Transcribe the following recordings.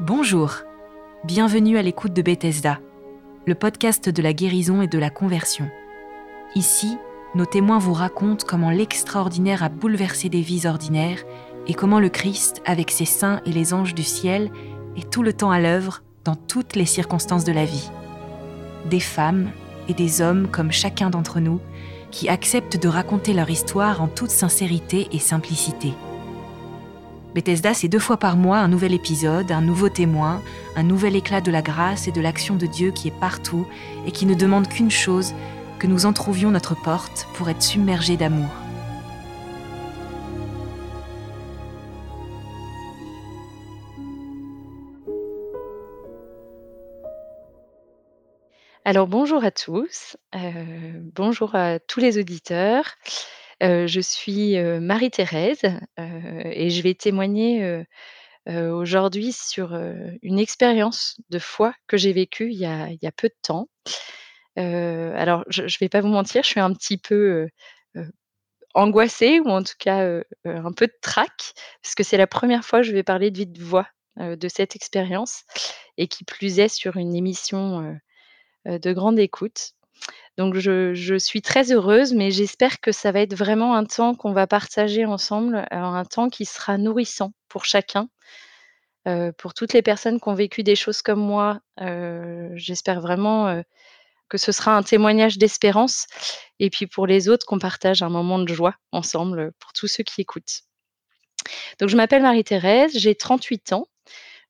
Bonjour, bienvenue à l'écoute de Bethesda, le podcast de la guérison et de la conversion. Ici, nos témoins vous racontent comment l'extraordinaire a bouleversé des vies ordinaires et comment le Christ, avec ses saints et les anges du ciel, est tout le temps à l'œuvre dans toutes les circonstances de la vie. Des femmes et des hommes comme chacun d'entre nous qui acceptent de raconter leur histoire en toute sincérité et simplicité. Bethesda, c'est deux fois par mois un nouvel épisode, un nouveau témoin, un nouvel éclat de la grâce et de l'action de Dieu qui est partout et qui ne demande qu'une chose, que nous entrouvions notre porte pour être submergés d'amour. Alors bonjour à tous, euh, bonjour à tous les auditeurs. Euh, je suis euh, Marie-Thérèse et je vais témoigner aujourd'hui sur une expérience de foi que j'ai vécue il y a, peu de temps. alors je ne vais pas vous mentir, je suis un petit peu angoissée ou en tout cas un peu de trac parce que c'est la première fois que je vais parler de vive voix de cette expérience et qui plus est sur une émission de grande écoute. Donc je, suis très heureuse, mais j'espère que ça va être vraiment un temps qu'on va partager ensemble, un temps qui sera nourrissant pour chacun. Euh, pour toutes les personnes qui ont vécu des choses comme moi, euh, j'espère vraiment que ce sera un témoignage d'espérance. Et puis pour les autres, qu'on partage un moment de joie ensemble pour tous ceux qui écoutent. Donc je m'appelle Marie-Thérèse, j'ai 38 ans.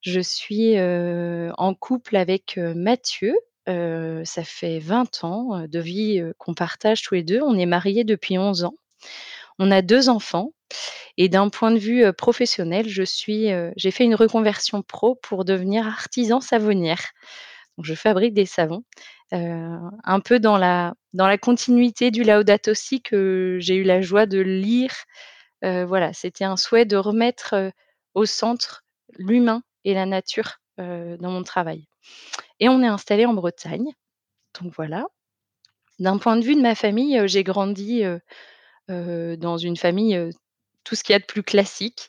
Je suis en couple avec Mathieu, ça fait 20 ans, de vie, qu'on partage tous les deux. On est mariés depuis 11 ans. On a deux enfants et d'un point de vue, professionnel, j'ai fait une reconversion pro pour devenir artisan savonnière. Donc je fabrique des savons, un peu dans la dans la continuité du Laudato Si que j'ai eu la joie de lire. voilà, c'était un souhait de remettre, au centre l'humain et la nature, dans mon travail. Et on est installé en Bretagne. Donc voilà. D'un point de vue de ma famille, j'ai grandi, dans une famille, tout ce qu'il y a de plus classique,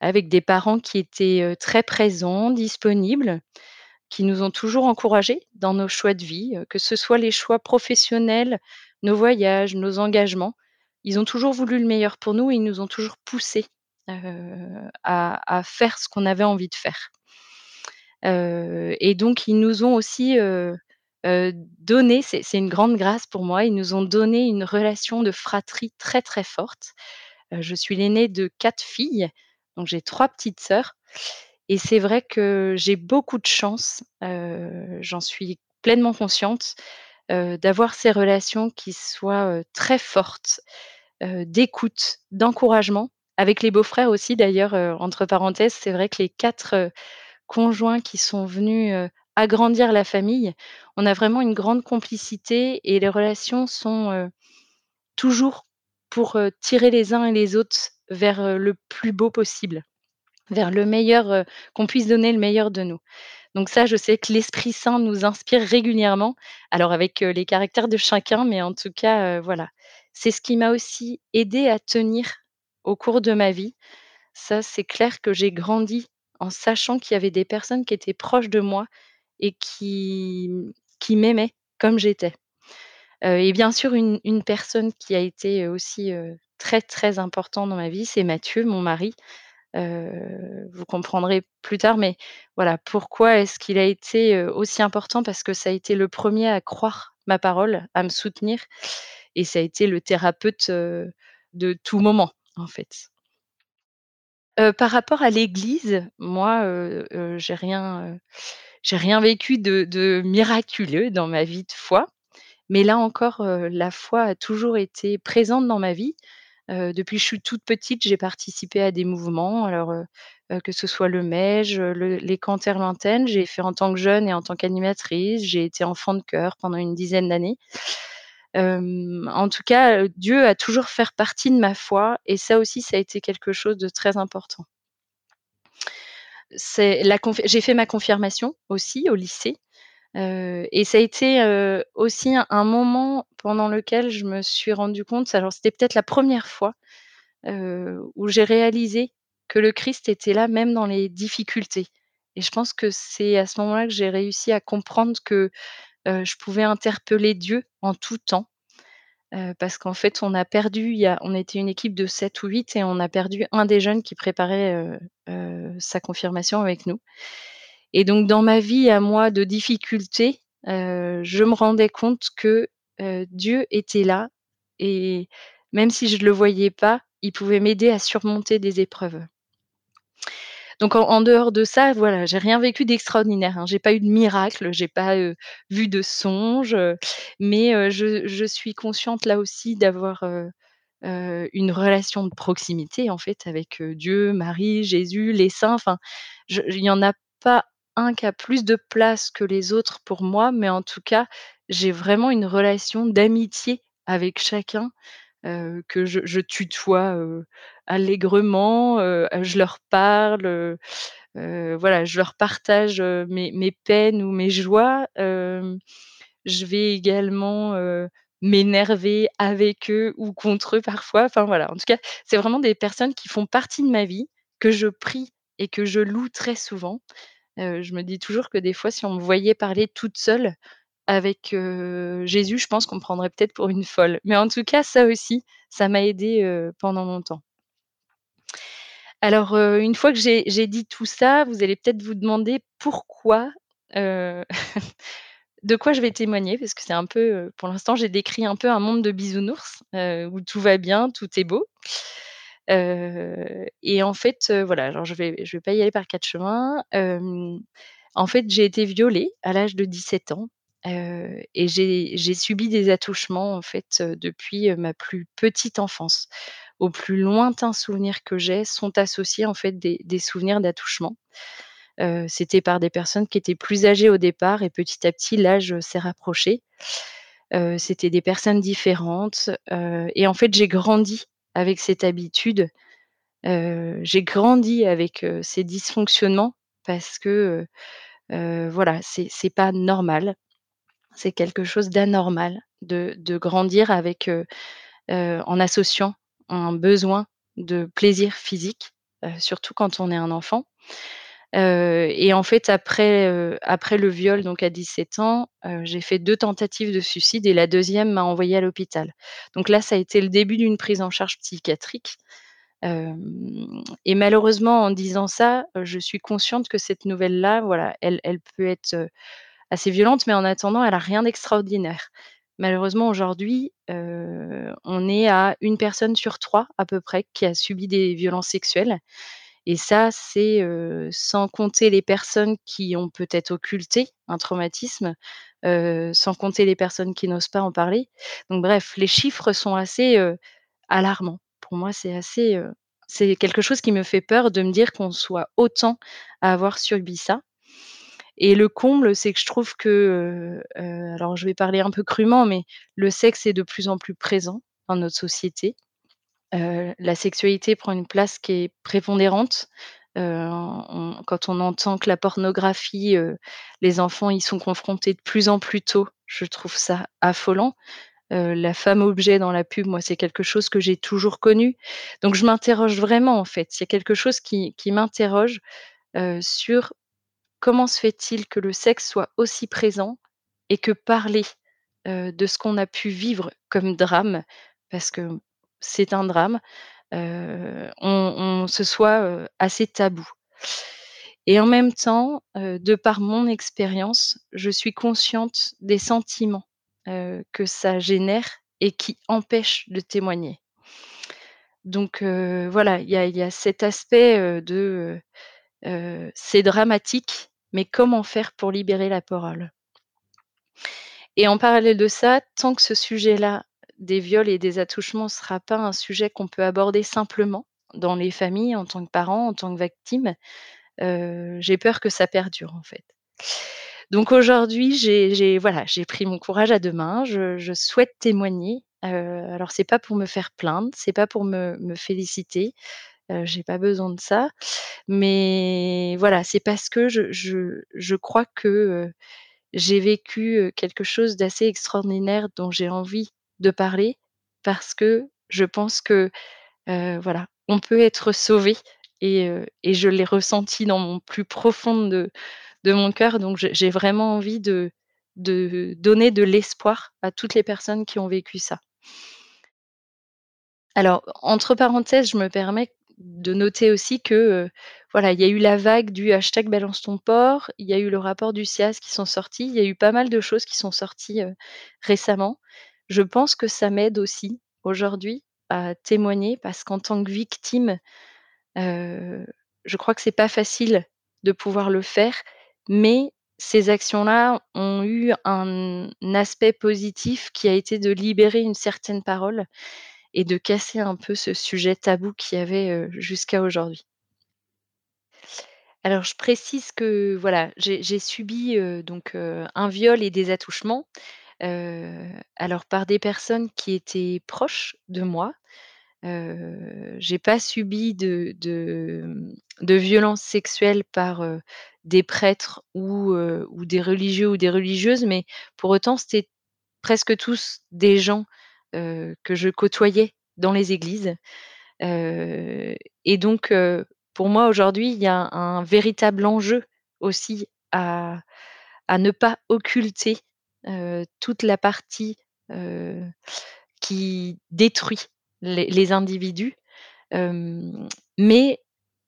avec des parents qui étaient, très présents, disponibles, qui nous ont toujours encouragés dans nos choix de vie, que ce soit les choix professionnels, nos voyages, nos engagements. Ils ont toujours voulu le meilleur pour nous et ils nous ont toujours poussés, à faire ce qu'on avait envie de faire et donc ils nous ont aussi, donné c'est une grande grâce pour moi, ils nous ont donné une relation de fratrie très, très forte. je suis l'aînée de quatre filles, donc j'ai trois petites sœurs et c'est vrai que j'ai beaucoup de chance, j'en suis pleinement consciente, d'avoir ces relations qui soient, très fortes, d'écoute, d'encouragement. Avec les beaux-frères aussi d'ailleurs, entre parenthèses, c'est vrai que les quatre conjoints qui sont venus, agrandir la famille. On a vraiment une grande complicité et les relations sont, toujours pour, tirer les uns et les autres vers, le plus beau possible, vers le meilleur, qu'on puisse donner le meilleur de nous. Donc ça, je sais que l'Esprit Saint nous inspire régulièrement, alors avec, les caractères de chacun, mais en tout cas, voilà. C'est ce qui m'a aussi aidé à tenir au cours de ma vie. Ça, c'est clair que j'ai grandi en sachant qu'il y avait des personnes qui étaient proches de moi et qui qui m'aimaient comme j'étais. et bien sûr une personne qui a été, aussi, très, très important dans ma vie, c'est Mathieu, mon mari. vous comprendrez plus tard, mais voilà, pourquoi est-ce qu'il a été, aussi important? Parce que ça a été le premier à croire ma parole, à me soutenir et ça a été le thérapeute, de tout moment, en fait par rapport à l'église, moi, j'ai rien, j'ai rien vécu de miraculeux dans ma vie de foi. Mais là encore, la foi a toujours été présente dans ma vie. depuis que je suis toute petite, j'ai participé à des mouvements, alors, que ce soit le MEJ, les Cantères lointaines. J'ai fait en tant que jeune et en tant qu'animatrice. J'ai été enfant de chœur pendant une dizaine d'années en tout cas, Dieu a toujours fait partie de ma foi et ça aussi, ça a été quelque chose de très important. J'ai fait ma confirmation aussi au lycée. Et ça a été, aussi un moment pendant lequel je me suis rendue compte alors c'était peut-être la 1re fois, où j'ai réalisé que le Christ était là même dans les difficultés et je pense que c'est à ce moment-là que j'ai réussi à comprendre que, heu, je pouvais interpeller Dieu en tout temps. Heu, parce qu'en fait, on a perdu on était une équipe de 7 ou 8 et on a perdu un des jeunes qui préparait, heu, sa confirmation avec nous et donc dans ma vie à moi de difficultés, heu, je me rendais compte que, Dieu était là et même si je le voyais pas, il pouvait m'aider à surmonter des épreuves. Donc en dehors de ça, voilà, j'ai rien vécu d'extraordinaire, hein. J'ai pas eu de miracle, j'ai pas, vu de songe, mais je je suis consciente là aussi d'avoir, une relation de proximité en fait avec, Dieu, Marie, Jésus, les saints, enfin, il y en a pas un qui a plus de place que les autres pour moi, mais en tout cas, j'ai vraiment une relation d'amitié avec chacun, heu, que je tutoie, heu, allègrement, heu, je leur parle, voilà, je leur partage, mes peines ou mes joies. Je vais également, m'énerver avec eux ou contre eux parfois. Enfin voilà, en tout cas, c'est vraiment des personnes qui font partie de ma vie, que je prie et que je loue très souvent. Je me dis toujours que des fois, si on me voyait parler toute seule avec, Jésus, je pense qu'on me prendrait peut-être pour une folle. Mais en tout cas, ça aussi, ça m'a aidée, heu, pendant longtemps. Alors, une fois que j'ai dit tout ça, vous allez peut-être vous demander pourquoi, de quoi je vais témoigner parce que c'est un peu, pour l'instant, j'ai décrit un peu un monde de bisounours, où tout va bien, tout est beau. Et en fait, voilà, je je vais pas y aller par 4 chemins. Hem, en fait, j'ai été violée à l'âge de 17 ans, et j'ai subi des attouchements, en fait, depuis, ma plus petite enfance. Aux plus lointains souvenirs que j'ai sont associés, en fait, des souvenirs d'attouchement. C'était par des personnes qui étaient plus âgées au départ et petit à petit l'âge, s'est rapproché. C'était des personnes différentes, et en fait, j'ai grandi avec cette habitude. J'ai grandi avec, ces dysfonctionnements parce que, heu, voilà, c'est pas normal. C'est quelque chose d'anormal de grandir avec, en associant un besoin de plaisir physique, surtout quand on est un enfant. Et en fait, après, après le viol, donc à 17 ans, j'ai fait 2 tentatives de suicide et la 2e m'a envoyée à l'hôpital. Donc là, ça a été le début d'une prise en charge psychiatrique. Et malheureusement, en disant ça, je suis consciente que cette nouvelle-là, voilà, elle elle peut être, assez violente, mais en attendant, elle a rien d'extraordinaire. Malheureusement, aujourd'hui, heu, on est à 1 personne sur 3 à peu près qui a subi des violences sexuelles et ça, c'est, heu, sans compter les personnes qui ont peut-être occulté un traumatisme, heu, sans compter les personnes qui n'osent pas en parler. Donc bref, les chiffres sont assez, alarmants. Pour moi, c'est assez, c'est quelque chose qui me fait peur de me dire qu'on soit autant à avoir subi ça et le comble, c'est que je trouve que, alors je vais parler un peu crûment, mais le sexe est de plus en plus présent dans notre société. La sexualité prend une place qui est prépondérante. Quand on entend que la pornographie, les enfants y sont confrontés de plus en plus tôt, je trouve ça affolant. La femme objet dans la pub, moi, c'est quelque chose que j'ai toujours connu. Donc je m'interroge vraiment, en fait. C'est quelque chose qui m'interroge, sur comment se fait-il que le sexe soit aussi présent et que parler, de ce qu'on a pu vivre comme drame, parce que c'est un drame, on ce soit, assez tabou et en même temps, de par mon expérience, je suis consciente des sentiments, que ça génère et qui empêchent de témoigner. Donc voilà, il y y a cet aspect, de, c'est dramatique, mais comment faire pour libérer la parole? Et en parallèle de ça, tant que ce sujet-là, des viols et des attouchements sera pas un sujet qu'on peut aborder simplement dans les familles en tant que parents, en tant que victime, heu, j'ai peur que ça perdure, en fait. Donc aujourd'hui, j'ai voilà, pris mon courage à 2 mains, je souhaite témoigner. Heu, alors c'est pas pour me faire plaindre, c'est pas pour me me féliciter, j'ai pas besoin de ça, mais voilà, c'est parce que je je je crois que, j'ai vécu, quelque chose d'assez extraordinaire dont j'ai envie de parler parce que je pense que, voilà, on peut être sauvé et et je l'ai ressenti dans mon plus profond de de mon cœur donc j'ai vraiment envie de de donner de l'espoir à toutes les personnes qui ont vécu ça. Alors, entre parenthèses, je me permets de noter aussi que, voilà, il y a eu la vague du hashtag balance ton porc, il y a eu le rapport du CIAS qui sont sortis, il y a eu pas mal de choses qui sont sorties, récemment. Je pense que ça m'aide aussi aujourd'hui à témoigner parce qu'en tant que victime, je crois que c'est pas facile de pouvoir le faire, mais ces actions-là ont eu un aspect positif qui a été de libérer une certaine parole et de casser un peu ce sujet tabou qu'il y avait, jusqu'à aujourd'hui? Alors je précise que voilà, j'ai subi, donc un viol et des attouchements, alors par des personnes qui étaient proches de moi. Heu, j'ai pas subi de de, de violences sexuelles par, des prêtres ou ou des religieux ou des religieuses, mais pour autant, c'était presque tous des gens, que je côtoyais dans les églises. Et donc pour moi aujourd'hui, il y a un véritable enjeu aussi à ne pas occulter, toute la partie, qui détruit les individus. Mais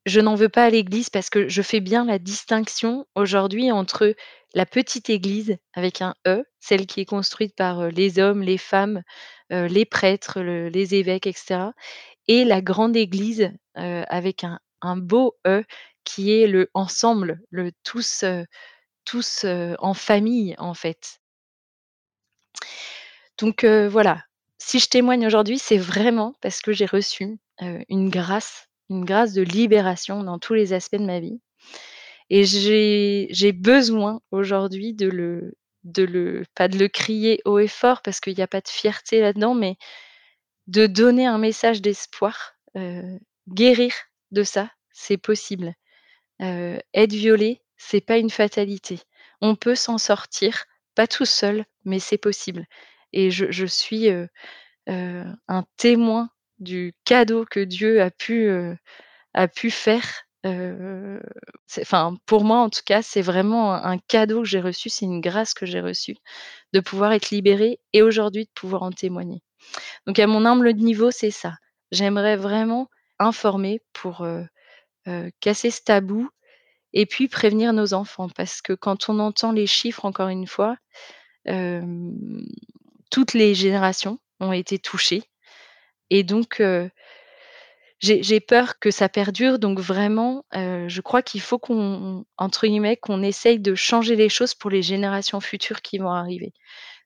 je n'en veux pas à l'Église parce que je fais bien la distinction aujourd'hui entre la petite Église avec un E, celle qui est construite par, les hommes, les femmes, les prêtres, le les évêques et cetera et la grande Église, avec un beau E qui est le ensemble, le tous, tous, en famille, en fait. Donc voilà, si je témoigne aujourd'hui, c'est vraiment parce que j'ai reçu, une grâce, une grâce de libération dans tous les aspects de ma vie et j'ai besoin aujourd'hui de le de le pas de le crier haut et fort parce qu'il y a pas de fierté là-dedans, mais de donner un message d'espoir, heu, guérir de ça, c'est possible. Heu, être violé, c'est pas une fatalité. On peut s'en sortir, pas tout seul, mais c'est possible et je je suis, heu, un témoin du cadeau que Dieu a pu, a pu faire, enfin, pour moi en tout cas, c'est vraiment un cadeau que j'ai reçu, c'est une grâce que j'ai reçue de pouvoir être libérée et aujourd'hui de pouvoir en témoigner. Donc à mon humble niveau, c'est ça. J'aimerais vraiment informer pour, casser ce tabou et puis prévenir nos enfants parce que quand on entend les chiffres encore une fois, toutes les générations ont été touchées et donc j'ai peur que ça perdure donc vraiment, heu, je crois qu'il faut qu'on entre guillemets, qu'on essaye de changer les choses pour les générations futures qui vont arriver.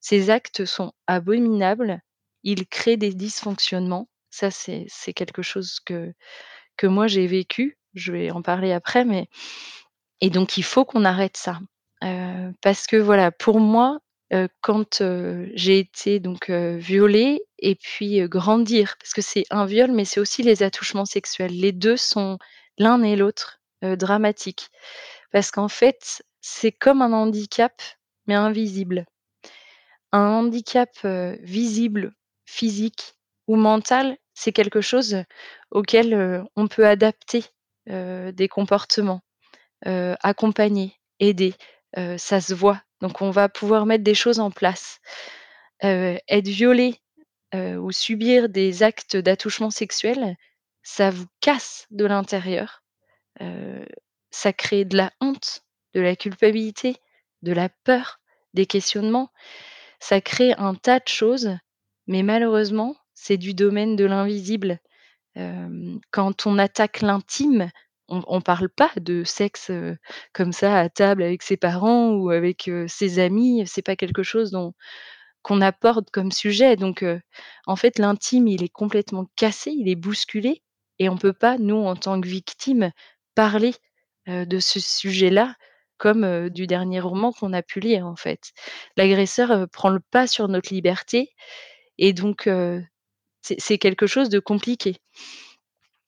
Ces actes sont abominables, ils créent des dysfonctionnements. Ça, c'est quelque chose que que moi j'ai vécu. Je vais en parler après, mais et donc il faut qu'on arrête ça. Heu, parce que voilà, pour moi, heu, quand, j'ai été donc, violée et puis, grandir, parce que c'est un viol, mais c'est aussi les attouchements sexuels. Les 2 sont l'un et l'autre, dramatiques. Parce qu'en fait, c'est comme un handicap, mais invisible. Un handicap, visible, physique ou mental, c'est quelque chose auquel, on peut adapter, des comportements, accompagner, aider, ça se voit. Donc on va pouvoir mettre des choses en place. Être violé, heu, ou subir des actes d'attouchement sexuel, ça vous casse de l'intérieur, heu, ça crée de la honte, de la culpabilité, de la peur, des questionnements. Ça crée un tas de choses, mais malheureusement, c'est du domaine de l'invisible. Hem, quand on attaque l'intime, on on parle pas de sexe, comme ça à table avec ses parents ou avec, ses amis, c'est pas quelque chose dont qu'on aborde comme sujet donc en fait, l'intime, il est complètement cassé, il est bousculé et on peut pas, nous, en tant que victimes, parler, de ce sujet-là comme, du dernier roman qu'on a pu lire, en fait. L'agresseur, prend le pas sur notre liberté et donc c'est quelque chose de compliqué.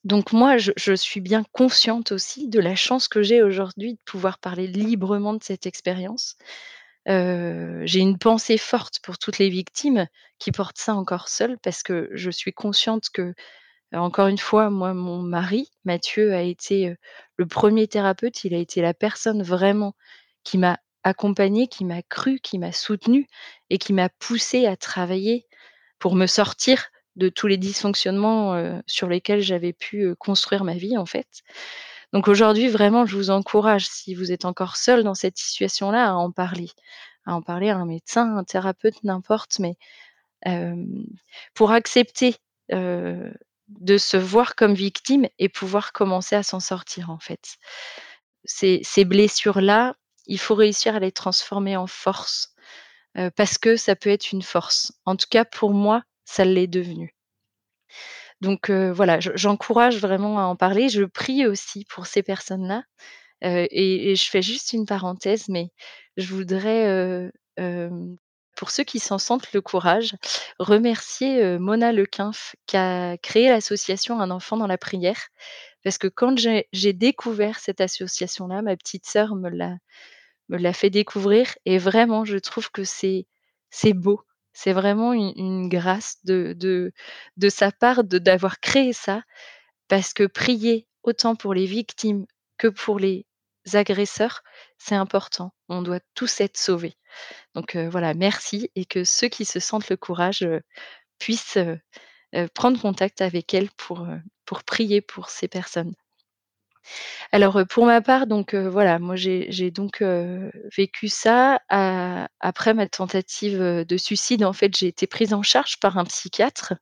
Donc moi, je suis bien consciente aussi de la chance que j'ai aujourd'hui de pouvoir parler librement de cette expérience, J'ai une pensée forte pour toutes les victimes qui portent ça encore seules parce que je suis consciente que, encore une fois, moi, mon mari, Mathieu, a été, le 1er thérapeute. Il a été la personne vraiment qui m'a accompagnée, qui m'a crue, qui m'a soutenue et qui m'a poussée à travailler pour me sortir de tous les dysfonctionnements, sur lesquels j'avais pu, construire ma vie, en fait. Donc aujourd'hui, vraiment, je vous encourage, si vous êtes encore seul dans cette situation-là, à en parler. À en parler à un médecin, un thérapeute, n'importe, mais pour accepter, de se voir comme victime et pouvoir commencer à s'en sortir, en fait. Ces blessures-là, il faut réussir à les transformer en force, parce que ça peut être une force. En tout cas, pour moi, ça l'est devenu. Donc voilà, je j'encourage vraiment à en parler. Je prie aussi pour ces personnes-là, et je fais juste une parenthèse, mais je voudrais, pour ceux qui s'en sentent le courage, remercier, Mona Lequinf qui a créé l'association Un enfant dans la prière. Parce que quand j'ai découvert cette association-là, ma petite sœur me l'a fait découvrir et vraiment je trouve que c'est beau. C'est vraiment une grâce de sa part d'avoir créé ça, parce que prier autant pour les victimes que pour les agresseurs, c'est important. On doit tous être sauvés. Donc heu, voilà, merci et que ceux qui se sentent le courage, heu, puissent, heu, prendre contact avec elle pour prier pour ces personnes. Alors, pour ma part, donc voilà, moi j'ai donc vécu ça. Après ma tentative, de suicide, en fait, j'ai été prise en charge par un psychiatre.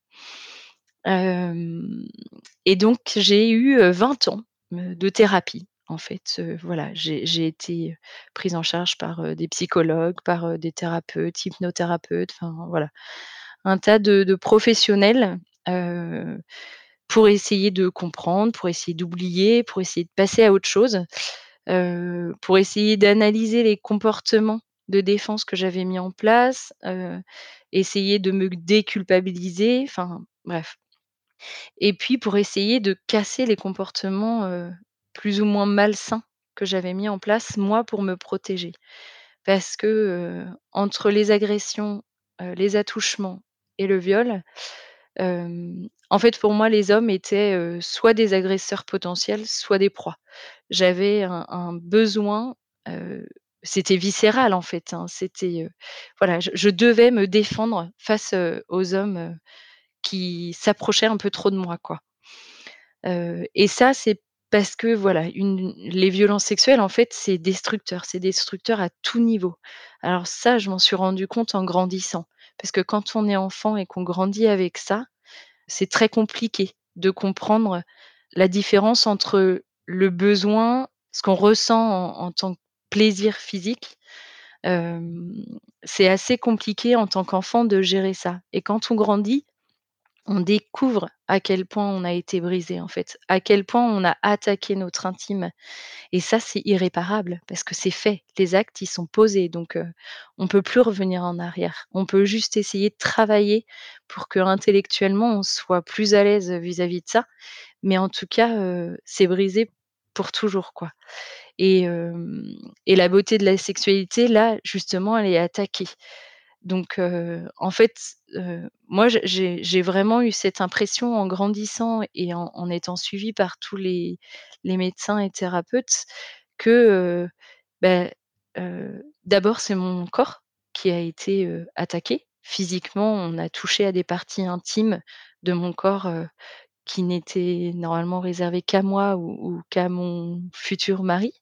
Et donc j'ai eu, heu, 20 ans, de thérapie, en fait, voilà. J'ai été, prise en charge par, des psychologues, par, des thérapeutes, hypnothérapeutes, enfin voilà. Un tas de professionnels, pour essayer de comprendre, pour essayer d'oublier, pour essayer de passer à autre chose, pour essayer d'analyser les comportements de défense que j'avais mis en place, essayer de me déculpabiliser, enfin bref. Et puis pour essayer de casser les comportements, plus ou moins malsains que j'avais mis en place, moi, pour me protéger. Parce que, entre les agressions, les attouchements et le viol, en fait, pour moi, les hommes étaient, soit des agresseurs potentiels, soit des proies. J'avais un besoin, c'était viscéral, en fait, hein, c'était, voilà, je devais me défendre face, aux hommes, qui s'approchaient un peu trop de moi, et ça, c'est parce que, voilà, les violences sexuelles, en fait, c'est destructeur. C'est destructeur à tout niveau. Alors ça, je m'en suis rendu compte en grandissant. Parce que quand on est enfant et qu'on grandit avec ça, c'est très compliqué de comprendre la différence entre le besoin, ce qu'on ressent en tant que plaisir physique. Hem, c'est assez compliqué en tant qu'enfant de gérer ça et quand on grandit, on découvre à quel point on a été brisé, en fait, à quel point on a attaqué notre intime et ça, c'est irréparable parce que c'est fait. Les actes, ils sont posés donc heu, on peut plus revenir en arrière. On peut juste essayer de travailler pour qu'intellectuellement, on soit plus à l'aise, vis-à-vis de ça, mais en tout cas, c'est brisé pour toujours, quoi et la beauté de la sexualité, là, justement, elle est attaquée. Donc en fait, moi, j'ai vraiment eu cette impression en grandissant et en étant suivie par tous les médecins et thérapeutes que, bah, d'abord, c'est mon corps qui a été, attaqué. Physiquement, on a touché à des parties intimes de mon corps, qui n'étaient normalement réservées qu'à moi ou qu'à mon futur mari.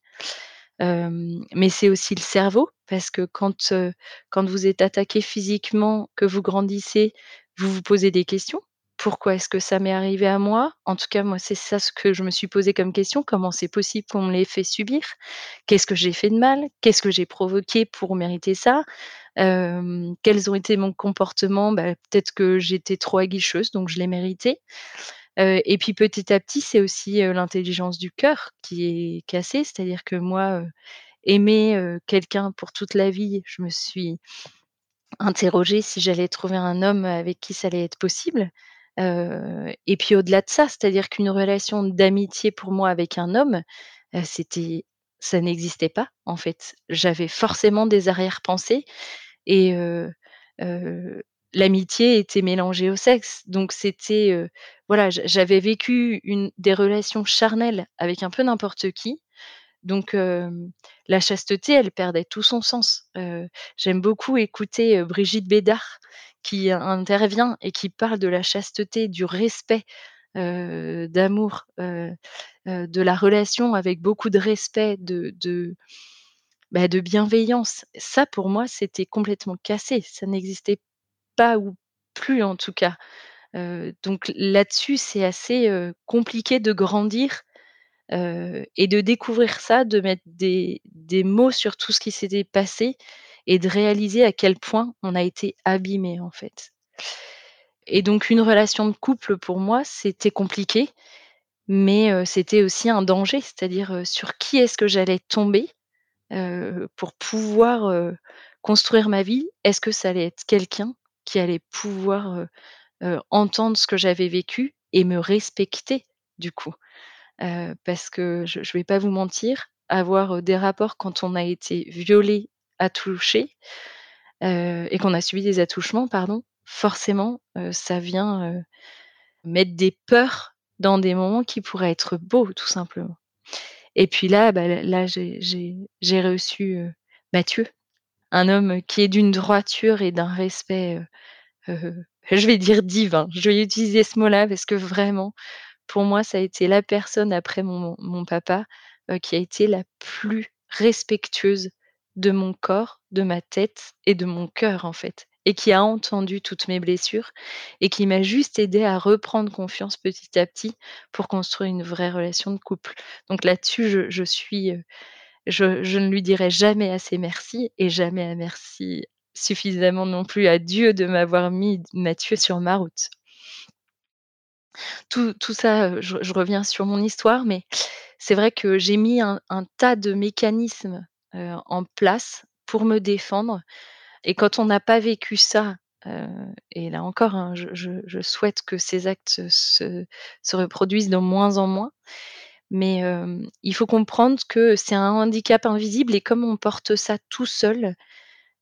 Mais c'est aussi le cerveau parce que quand, quand vous êtes attaqué physiquement, que vous grandissez, vous vous posez des questions: «Pourquoi est-ce que ça m'est arrivé à moi?» en tout cas, moi, c'est ça ce que je me suis posé comme question: «Comment c'est possible qu'on me l'ait fait subir? Qu'est-ce que j'ai fait de mal? Qu'est-ce que j'ai provoqué pour mériter ça? Quels ont été mon comportement? Bah, peut-être que j'étais trop aguicheuse, donc je l'ai mérité». Et puis petit à petit, c'est aussi, l'intelligence du cœur qui est cassée. C'est-à-dire que moi, aimer, quelqu'un pour toute la vie, je me suis interrogée si j'allais trouver un homme avec qui ça allait être possible. Et puis au-delà de ça, c'est-à-dire qu'une relation d'amitié pour moi avec un homme, c'était ça n'existait pas, en fait. J'avais forcément des arrière-pensées et l'amitié était mélangée au sexe. Donc c'était, heu, voilà, j'a j'avais vécu des relations charnelles avec un peu n'importe qui. Donc la chasteté, elle perdait tout son sens. Heu, j'aime beaucoup écouter, heu, Brigitte Bédard qui intervient et qui parle de la chasteté, du respect, d'amour, de la relation avec beaucoup de respect, de bah, de bienveillance. Ça, pour moi, c'était complètement cassé. Ça n'existait pas ou plus en tout cas. Donc là-dessus, c'est assez, compliqué de grandir, et de découvrir ça, de mettre des des mots sur tout ce qui s'était passé et de réaliser à quel point on a été abîmés, en fait. Et donc une relation de couple pour moi, c'était compliqué, mais c'était aussi un danger. C'est-à-dire, sur qui est-ce que j'allais tomber, pour pouvoir, construire ma vie? Est-ce que ça allait être quelqu'un qui allait pouvoir, entendre ce que j'avais vécu et me respecter du coup? Parce que je je vais pas vous mentir, avoir, des rapports quand on a été violé, attouché, et qu'on a subi des attouchements, pardon, forcément, ça vient, mettre des peurs dans des moments qui pourraient être beaux, tout simplement. Et puis là, bah, là j'ai reçu, Mathieu, un homme qui est d'une droiture et d'un respect, heu heu, je vais dire divin. Je vais utiliser ce mot-là parce que vraiment, pour moi, ça a été la personne après mon papa, heu, qui a été la plus respectueuse de mon corps, de ma tête et de mon cœur, en fait et qui a entendu toutes mes blessures et qui m'a juste aidée à reprendre confiance petit à petit pour construire une vraie relation de couple. Donc là-dessus, je suis, je ne lui dirai jamais assez merci et jamais à merci suffisamment non plus à Dieu de m'avoir mis Mathieu sur ma route. Tout ça, je reviens sur mon histoire, mais c'est vrai que j'ai mis un tas de mécanismes, en place pour me défendre et quand on n'a pas vécu ça, et là encore, hein, je souhaite que ces actes se reproduisent de moins en moins, mais il faut comprendre que c'est un handicap invisible et comme on porte ça tout seul,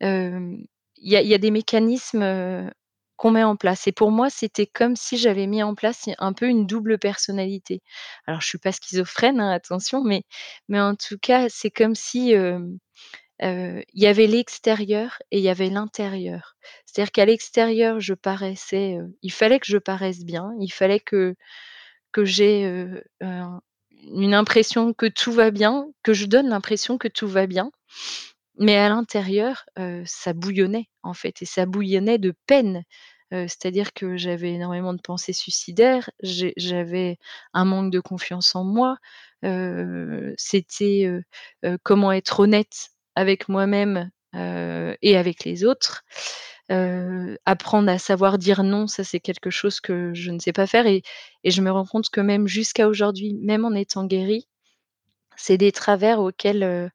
il y a des mécanismes, qu'on met en place et pour moi, c'était comme si j'avais mis en place un peu une double personnalité. Alors je suis pas schizophrène, hein, attention, mais mais en tout cas, c'est comme si, il y avait l'extérieur et il y avait l'intérieur. C'est-à-dire qu'à l'extérieur, je paraissais, il fallait que je paraisse bien, il fallait que que j'ai, une impression que tout va bien, que je donne l'impression que tout va bien. Mais à l'intérieur, ça bouillonnait, en fait et ça bouillonnait de peine. C'est-à-dire que j'avais énormément de pensées suicidaires, j'avais un manque de confiance en moi, c'était, comment être honnête avec moi-même, et avec les autres. Heu, apprendre à savoir dire non, ça c'est quelque chose que je ne sais pas faire et je me rends compte que même jusqu'à aujourd'hui, même en étant guérie, c'est des travers auxquels, heu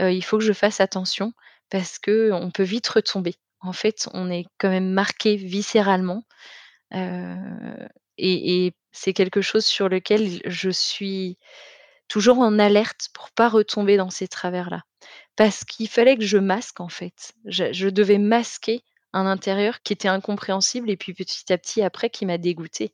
heu, il faut que je fasse attention parce qu'on peut vite retomber. En fait, on est quand même marqué viscéralement, et c'est quelque chose sur lequel je suis toujours en alerte pour pas retomber dans ces travers-là. Parce qu'il fallait que je masque, en fait. Je devais masquer un intérieur qui était incompréhensible et puis petit à petit après qui m'a dégoûtée.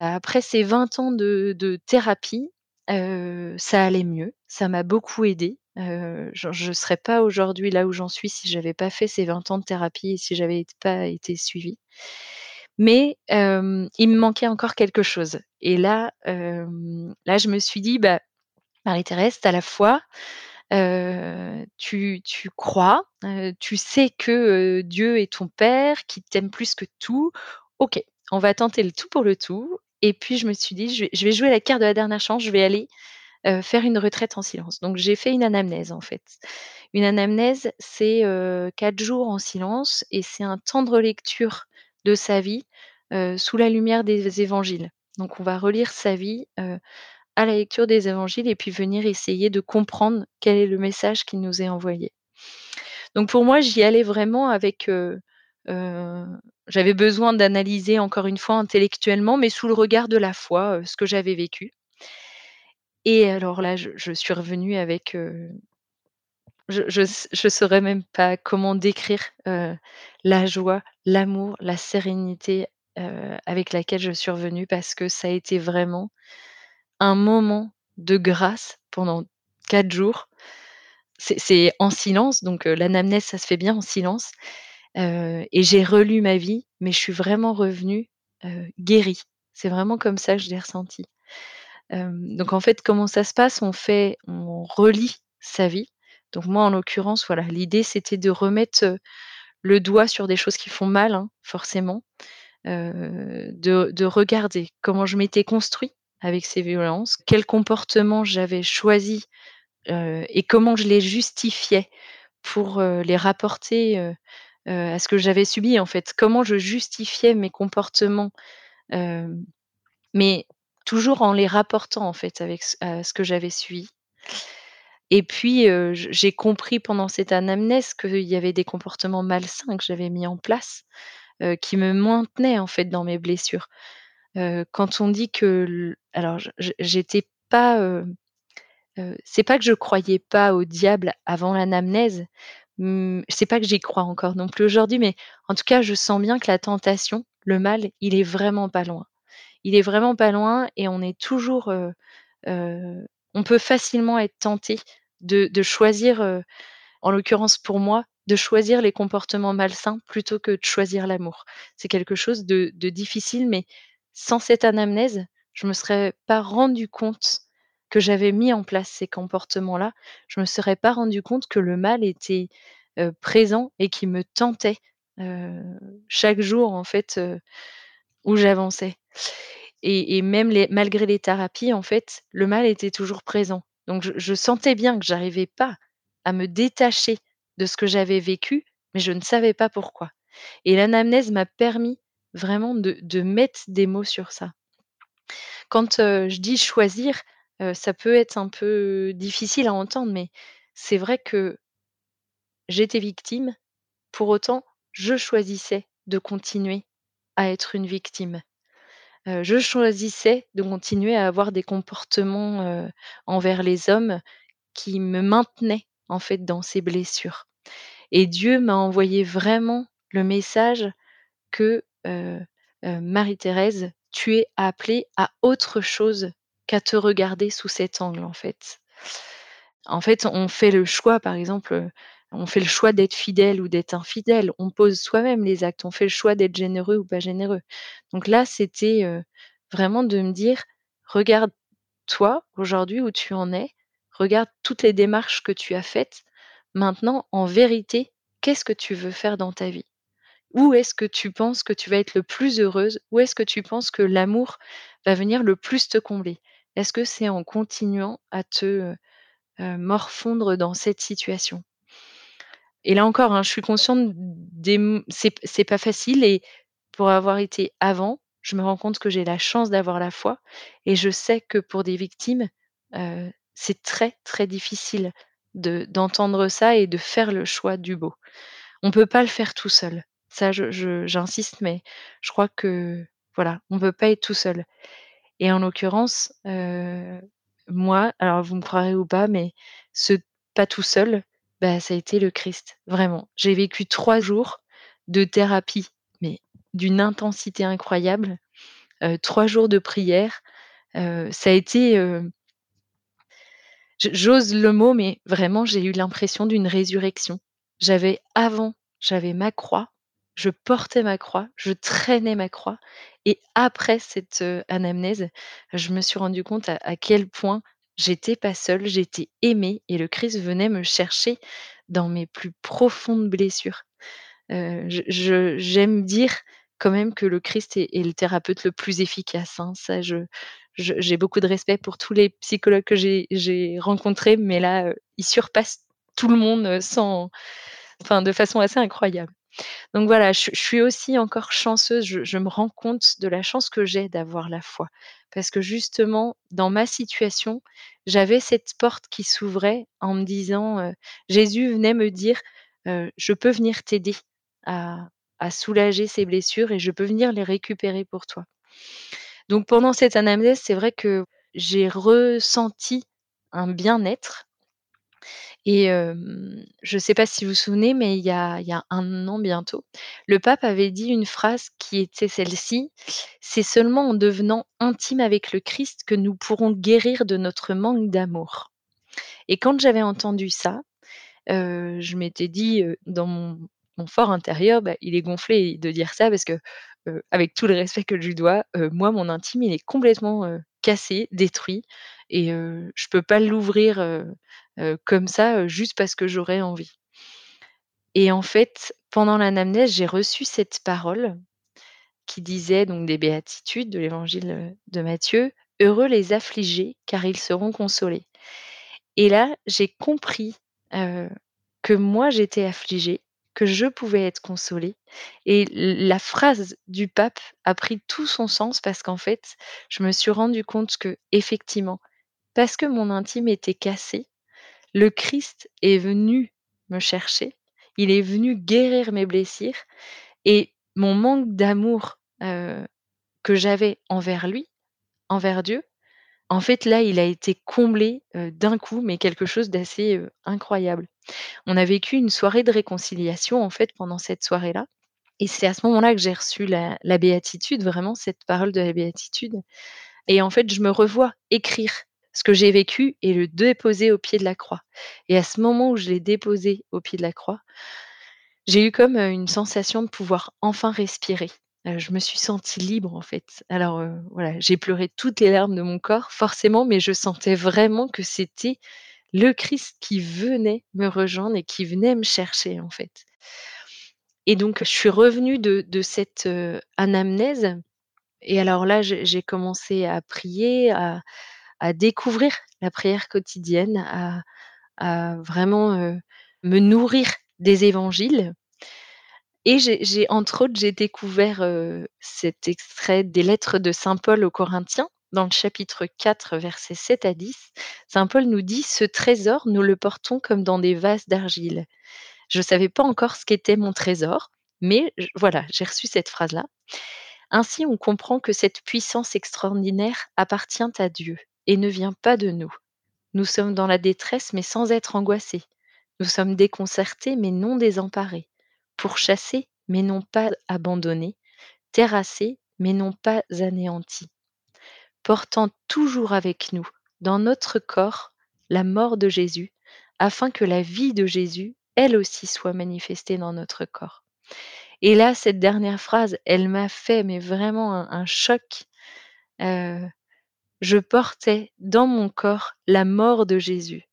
Après ces 20 ans de thérapie, ça allait mieux, ça m'a beaucoup aidée. Heu, je je serais pas aujourd'hui là où j'en suis si j'avais pas fait ces 20 ans de thérapie et si j'avais t pas été suivie. Mais il me manquait encore quelque chose et là, là je me suis dit: «Bah, Marie-Thérèse, as la foi, tu tu crois, tu sais que, Dieu est ton père, qu'il t'aime plus que tout. OK, on va tenter le tout pour le tout» et puis je me suis dit: «Je vais jouer la carte de la dernière chance, je vais aller, faire une retraite en silence». Donc j'ai fait une anamnèse, en fait. Une anamnèse, c'est, 4 jours en silence et c'est un temps de de sa vie, sous la lumière des évangiles. Donc on va relire sa vie, à la lecture des évangiles et puis venir essayer de comprendre quel est le message qui nous est envoyé. Donc pour moi, j'y allais vraiment avec, heu heu, j'avais besoin d'analyser encore une fois intellectuellement, mais sous le regard de la foi, heu, ce que j'avais vécu Et alors là, je je suis revenue avec, je je saurais même pas comment décrire, la joie, l'amour, la sérénité, avec laquelle je suis revenue parce que ça a été vraiment un moment de grâce pendant 4 jours. C'est en silence, donc heu, l'anamnèse, ça se fait bien en silence, heu et j'ai relu ma vie, mais je suis vraiment revenue, heu, guérie. C'est vraiment comme ça que je l'ai ressenti. Hem, donc en fait, comment ça se passe? On fait on relit sa vie. Donc moi, en l'occurrence, voilà, l'idée, c'était de remettre, le doigt sur des choses qui font mal, hein, forcément, de regarder comment je m'étais construit avec ces violences, quel comportement j'avais choisi, et comment je les justifiais pour, les rapporter, à ce que j'avais subi, en fait? Comment je justifiais mes comportements, mais toujours en les rapportant, en fait, avec à ce que j'avais subi et puis, j'ai compris pendant cette anamnèse qu'il y avait des comportements malsains que j'avais mis en place, qui me maintenaient, en fait, dans mes blessures. Quand on dit que alors j'étais pas, heu heu, c'est pas que je croyais pas au diable avant l'anamnèse, mmh, c'est pas que j'y crois encore non plus aujourd'hui, mais en tout cas, je sens bien que la tentation, le mal, il est vraiment pas loin. Il est vraiment pas loin et on est toujours, heu, on peut facilement être tenté de choisir, en l'occurrence pour moi, de choisir les comportements malsains plutôt que de choisir l'amour. C'est quelque chose de difficile, mais sans cette anamnèse, je me serais pas rendue compte que j'avais mis en place ces comportements-là. Je me serais pas rendue compte que le mal était, présent et qui me tentait, chaque jour en fait, où j'avançais et même malgré les thérapies, en fait, le mal était toujours présent. Donc je sentais bien que j'arrivais pas à me détacher de ce que j'avais vécu, mais je ne savais pas pourquoi et l'anamnèse m'a permis vraiment de mettre des mots sur ça. Quand, je dis choisir, ça peut être un peu difficile à entendre, mais c'est vrai que j'étais victime, pour autant, je choisissais de continuer à être une victime. Je choisissais de continuer à avoir des comportements, envers les hommes qui me maintenaient, en fait, dans ces blessures et Dieu m'a envoyé vraiment le message que, «Marie-Thérèse, tu es appelée à autre chose qu'à te regarder sous cet angle, en fait». En fait, on fait le choix, par exemple, on fait le choix d'être fidèle ou d'être infidèle. On pose soi-même les actes. On fait le choix d'être généreux ou pas généreux. Donc là, c'était, heu, vraiment de me dire: «Regarde toi, aujourd'hui, où tu en es. Regarde toutes les démarches que tu as faites. Maintenant, en vérité, qu'est-ce que tu veux faire dans ta vie? Où est-ce que tu penses que tu vas être le plus heureuse? Où est-ce que tu penses que l'amour va venir le plus te combler? Est-ce que c'est en continuant à te, morfondre dans cette situation?» et là encore, hein, je suis consciente des c'est pas facile et pour avoir été avant, je me rends compte que j'ai la chance d'avoir la foi et je sais que pour des victimes, c'est très, très difficile de d'entendre ça et de faire le choix du beau. On peut pas le faire tout seul. Ça, j'insiste, mais je crois que, voilà, on peut pas être tout seul et en l'occurrence, moi, alors vous me croirez ou pas, mais ce pas tout seul, bah, ça a été le Christ, vraiment. J'ai vécu 3 jours de thérapie, mais d'une intensité incroyable, 3 jours de prière, ça a été, j'ose le mot, mais vraiment, j'ai eu l'impression d'une résurrection. J'avais avant, j'avais ma croix, je portais ma croix, je traînais ma croix et après cette, anamnèse, je me suis rendu compte à quel point j'étais pas seule, j'étais aimée et le Christ venait me chercher dans mes plus profondes blessures. J'aime dire quand même que le Christ est le thérapeute le plus efficace, hein. Ça, j'ai beaucoup de respect pour tous les psychologues que j'ai rencontrés, mais là, heu, il surpasse tout le monde, sans enfin, de façon assez incroyable. Donc voilà, je suis aussi encore chanceuse, je me rends compte de la chance que j'ai d'avoir la foi. Parce que justement, dans ma situation, j'avais cette porte qui s'ouvrait en me disant, Jésus venait me dire, heu: «Je peux venir t'aider à à soulager ces blessures et je peux venir les récupérer pour toi». Donc pendant cette anamnèse, c'est vrai que j'ai ressenti un bien-être et je sais pas si vous vous souvenez, mais il y a 1 an bientôt, le pape avait dit une phrase qui était celle-ci: «C'est seulement en devenant intime avec le Christ que nous pourrons guérir de notre manque d'amour» et quand j'avais entendu ça, je m'étais dit, dans mon fort intérieur: «Bah, il est gonflé de dire ça parce que, avec tout le respect que je lui dois, moi mon intime il est complètement, cassé, détruit et je peux pas l'ouvrir, comme ça, juste parce que j'aurais envie» et en fait, pendant l'anamnèse, j'ai reçu cette parole qui disait donc des béatitudes de l'évangile, de Matthieu: «Heureux les affligés car ils seront consolés» et là, j'ai compris, que moi j'étais affligée, que je pouvais être consolée. Et la phrase du pape a pris tout son sens parce qu'en fait, je me suis rendue compte qu'effectivement, parce que mon intime était cassé, le Christ est venu me chercher. Il est venu guérir mes blessures et mon manque d'amour, que j'avais envers lui, envers Dieu, en fait, là, il a été comblé, d'un coup, mais quelque chose d'assez, incroyable. On a vécu une soirée de réconciliation, en fait, pendant cette soirée-là et c'est à ce moment-là que j'ai reçu la béatitude, vraiment cette parole de la béatitude et en fait, je me revois écrire ce que j'ai vécu et le déposer au pied de la croix et à ce moment où je l'ai déposé au pied de la croix j'ai eu comme, une sensation de pouvoir enfin respirer. Je me suis sentie libre, en fait. Alors, voilà, j'ai pleuré toutes les larmes de mon corps, forcément, mais je sentais vraiment que c'était le Christ qui venait me rejoindre et qui venait me chercher, en fait et donc je suis revenue de cette, anamnèse et alors là, j'ai commencé à prier, à à découvrir la prière quotidienne, à vraiment, heu, me nourrir des évangiles et j'ai entre autres, j'ai découvert, heu, cet extrait des lettres de saint Paul aux Corinthiens, dans le chapitre 4, versets 7 à 10. Saint Paul nous dit: «Ce trésor, nous le portons comme dans des vases d'argile». Je savais pas encore ce qu'était mon trésor, mais voilà, j'ai reçu cette phrase-là. Ainsi, on comprend que cette puissance extraordinaire appartient à Dieu et ne vient pas de nous. Nous sommes dans la détresse, mais sans être angoissés. Nous sommes déconcertés, mais non désemparés. Pourchassés, mais non pas abandonnés. Terrassés, mais non pas anéantis. Portant toujours avec nous, dans notre corps, la mort de Jésus, afin que la vie de Jésus, elle aussi, soit manifestée dans notre corps. Et là, cette dernière phrase, elle m'a fait mais vraiment un un choc. Heu, je portais dans mon corps la mort de Jésus.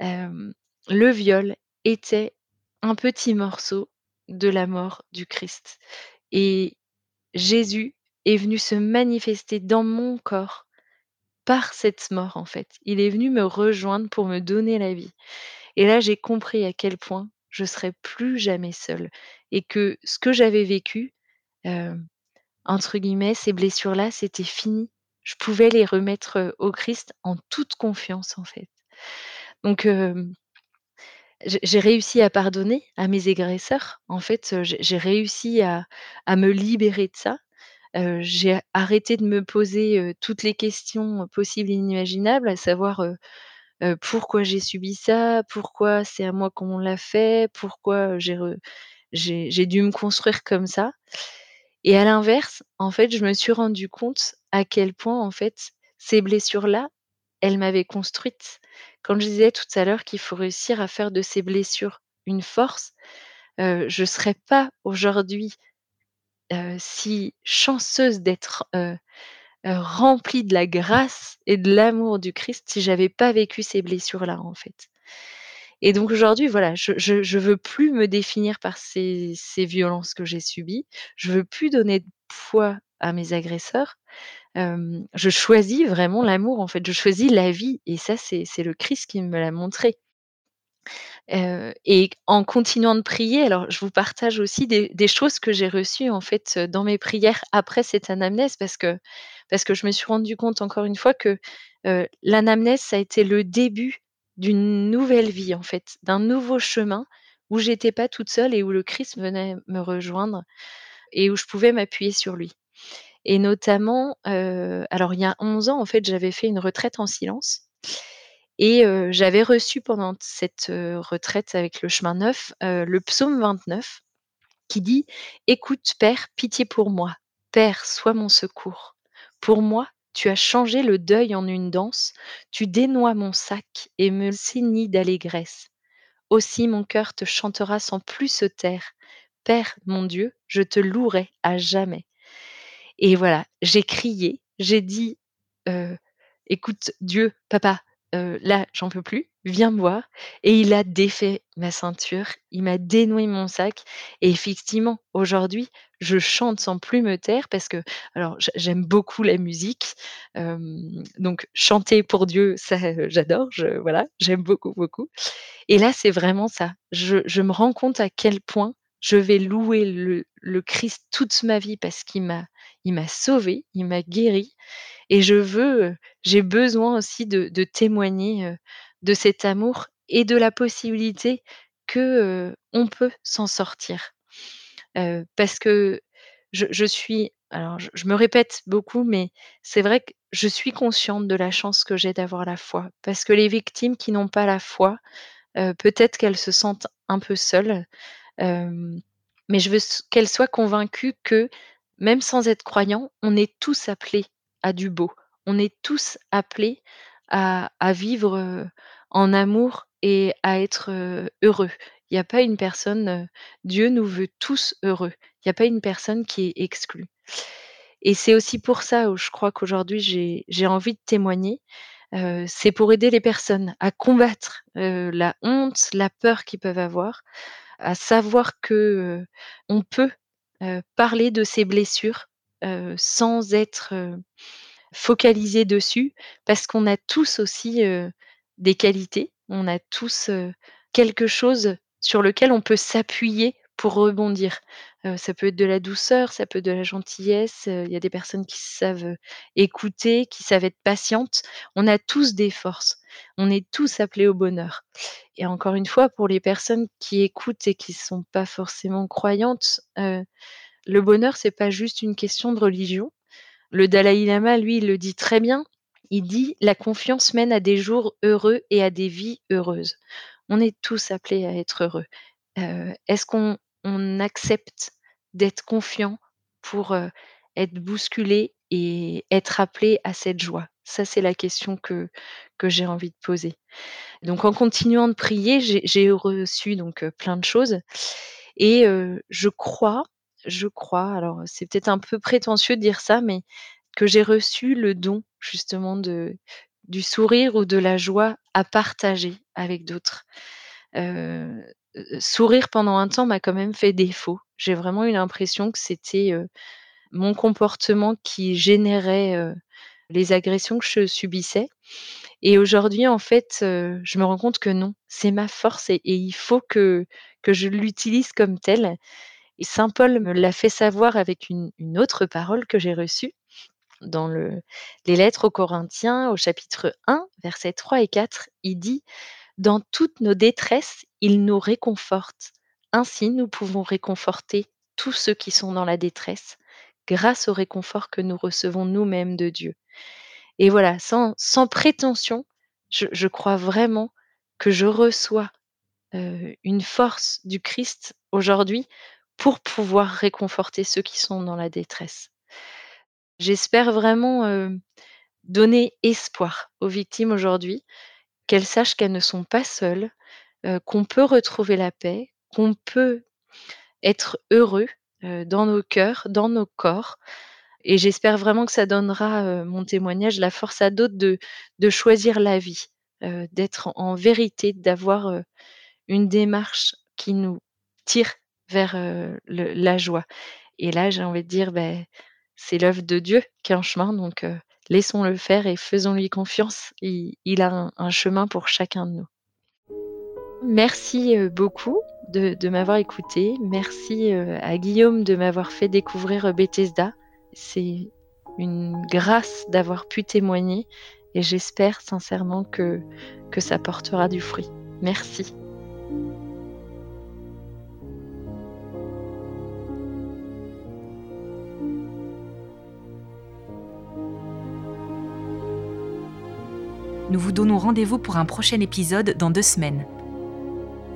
Le viol était un petit morceau de la mort du Christ et Jésus est venu se manifester dans mon corps par cette mort, en fait. Il est venu me rejoindre pour me donner la vie et là, j'ai compris à quel point je serais plus jamais seule et que ce que j'avais vécu, entre guillemets, «ces blessures-là», c'était fini. Je pouvais les remettre, au Christ en toute confiance, en fait. Donc j'ai réussi à pardonner à mes agresseurs. En fait, j'ai réussi à me libérer de ça. J'ai arrêté de me poser, toutes les questions possibles et inimaginables, à savoir, pourquoi j'ai subi ça? Pourquoi c'est à moi qu'on l'a fait? Pourquoi, j'ai dû me construire comme ça? Et à l'inverse, en fait, je me suis rendue compte à quel point, en fait, ces blessures-là, elles m'avaient construite. Quand je disais tout à l'heure qu'il faut réussir à faire de ses blessures une force, heu, je serais pas aujourd'hui, heu, si chanceuse d'être, heu, remplie de la grâce et de l'amour du Christ si j'avais pas vécu ces blessures-là, en fait. Et donc aujourd'hui, voilà, je je veux plus me définir par ces ces violences que j'ai subies. Je veux plus donner de poids à mes agresseurs. Je choisis vraiment l'amour, en fait. Je choisis la vie et ça, c'est le Christ qui me l'a montré. Et en continuant de prier, alors je vous partage aussi des choses que j'ai reçues, en fait, dans mes prières après cette anamnèse parce que parce que je me suis rendue compte encore une fois que, l'anamnèse, ça a été le début d'une nouvelle vie, en fait, d'un nouveau chemin où j'étais pas toute seule et où le Christ venait me rejoindre et où je pouvais m'appuyer sur lui. Et notamment, heu, alors il y a 11 ans, en fait, j'avais fait une retraite en silence et heu, j'avais reçu pendant cette, heu, retraite avec le chemin neuf, le psaume 29 qui dit: «Écoute Père, pitié pour moi. Père, sois mon secours. Pour moi, tu as changé le deuil en une danse, tu dénoies mon sac et me ceignit d'allégresse. Aussi mon cœur te chantera sans plus se taire. Père, mon Dieu, je te louerai à jamais». Et voilà, j'ai crié, j'ai dit, «Écoute Dieu, papa, là, j'en peux plus, viens me voir» et il a défait ma ceinture, il m'a dénoué mon sac et effectivement, aujourd'hui, je chante sans plus me taire parce que alors j'ai j'aime beaucoup la musique, donc chanter pour Dieu, ça, j'adore, voilà, j'aime beaucoup, beaucoup et là, c'est vraiment ça. Je je me rends compte à quel point je vais louer le le Christ toute ma vie parce qu'il m'a il m'a sauvée, il m'a guérie et je veux, j'ai besoin aussi de témoigner, de cet amour et de la possibilité que, on peut s'en sortir. Parce que je suis alors je me répète beaucoup, mais c'est vrai que je suis consciente de la chance que j'ai d'avoir la foi. Parce que les victimes qui n'ont pas la foi, peut-être qu'elles se sentent un peu seules, mais je veux qu'elles soient convaincues que, même sans être croyants, on est tous appelés à du beau. On est tous appelés à vivre, en amour et à être, heu, heureux. Il y a pas une personne, Dieu nous veut tous heureux. Il y a pas une personne qui est exclue et c'est aussi pour ça où je crois qu'aujourd'hui j'ai envie de témoigner, c'est pour aider les personnes à combattre, la honte, la peur qu'ils peuvent avoir, à savoir que, on peut, parler de ses blessures, heu, sans être, heu, focalisé dessus. Parce qu'on a tous aussi, des qualités. On a tous, quelque chose sur lequel on peut s'appuyer pour rebondir. Ça peut être de la douceur, ça peut être de la gentillesse, il y a des personnes qui savent, écouter, qui savent être patientes. On a tous des forces. On est tous appelés au bonheur et encore une fois, pour les personnes qui écoutent et qui sont pas forcément croyantes, le bonheur, c'est pas juste une question de religion. Le Dalaï Lama, lui, le dit très bien. Il dit: «La confiance mène à des jours heureux et à des vies heureuses». On est tous appelés à être heureux. Heu, est-ce qu'on on accepte d'être confiant pour, être bousculé et être appelé à cette joie? Ça, c'est la question que j'ai envie de poser. Donc en continuant de prier, j'ai reçu donc, plein de choses et je crois je crois, alors c'est peut-être un peu prétentieux de dire ça, mais que j'ai reçu le don justement de du sourire ou de la joie à partager avec d'autres. Heu heu, sourire pendant un temps m'a quand même fait défaut. J'ai vraiment eu l'impression que c'était, heu, mon comportement qui générait, les agressions que je subissais et aujourd'hui, en fait, je me rends compte que non, c'est ma force et il faut que que je l'utilise comme telle et saint Paul me l'a fait savoir avec une autre parole que j'ai reçue dans le les lettres aux Corinthiens au chapitre 1, versets 3 et 4. Il dit: «Dans toutes nos détresses, il nous réconforte. Ainsi nous pouvons réconforter tous ceux qui sont dans la détresse, grâce au réconfort que nous recevons nous-mêmes de Dieu» et voilà, sans prétention, je crois vraiment que je reçois, heu, une force du Christ aujourd'hui pour pouvoir réconforter ceux qui sont dans la détresse. J'espère vraiment, heu, donner espoir aux victimes aujourd'hui, qu'elles sachent qu'elles ne sont pas seules, qu'on peut retrouver la paix, qu'on peut être heureux, heu, dans nos cœurs, dans nos corps et j'espère vraiment que ça donnera, mon témoignage, la force à d'autres de choisir la vie, d'être en vérité, d'avoir, une démarche qui nous tire vers, la joie et là, j'ai envie de dire, beh, c'est l'œuvre de Dieu qui est en chemin donc laissons-le faire et faisons-lui confiance. Il a un chemin pour chacun de nous. Merci, heu, beaucoup de m'avoir écoutée. Merci, heu, à Guillaume de m'avoir fait découvrir, heu, Bethesda. C'est une grâce d'avoir pu témoigner et j'espère sincèrement que ça portera du fruit. Merci. Nous vous donnons rendez-vous pour un prochain épisode dans deux semaines.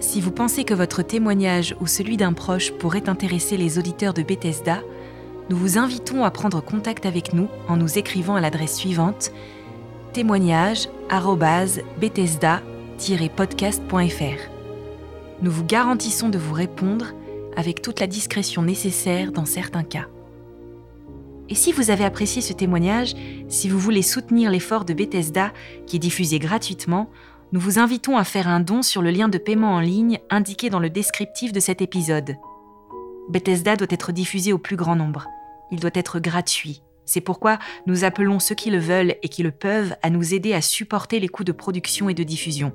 Si vous pensez que votre témoignage ou celui d'un proche pourrait intéresser les auditeurs de Bethesda, nous vous invitons à prendre contact avec nous en nous écrivant à l'adresse suivante témoignage@bethesda-podcast.fr. Nous vous garantissons de vous répondre avec toute la discrétion nécessaire dans certains cas. Et si vous avez apprécié ce témoignage, si vous voulez soutenir l'effort de Bethesda qui est diffusé gratuitement, nous vous invitons à faire un don sur le lien de paiement en ligne indiqué dans le descriptif de cet épisode. Bethesda doit être diffusé au plus grand nombre. Il doit être gratuit. C'est pourquoi nous appelons ceux qui le veulent et qui le peuvent à nous aider à supporter les coûts de production et de diffusion.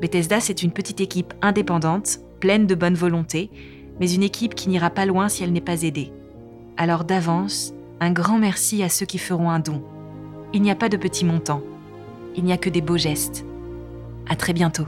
Bethesda, c'est une petite équipe indépendante, pleine de bonne volonté, mais une équipe qui n'ira pas loin si elle n'est pas aidée. Alors d'avance, un grand merci à ceux qui feront un don. Il n'y a pas de petits montants. Il n'y a que des beaux gestes. À très bientôt.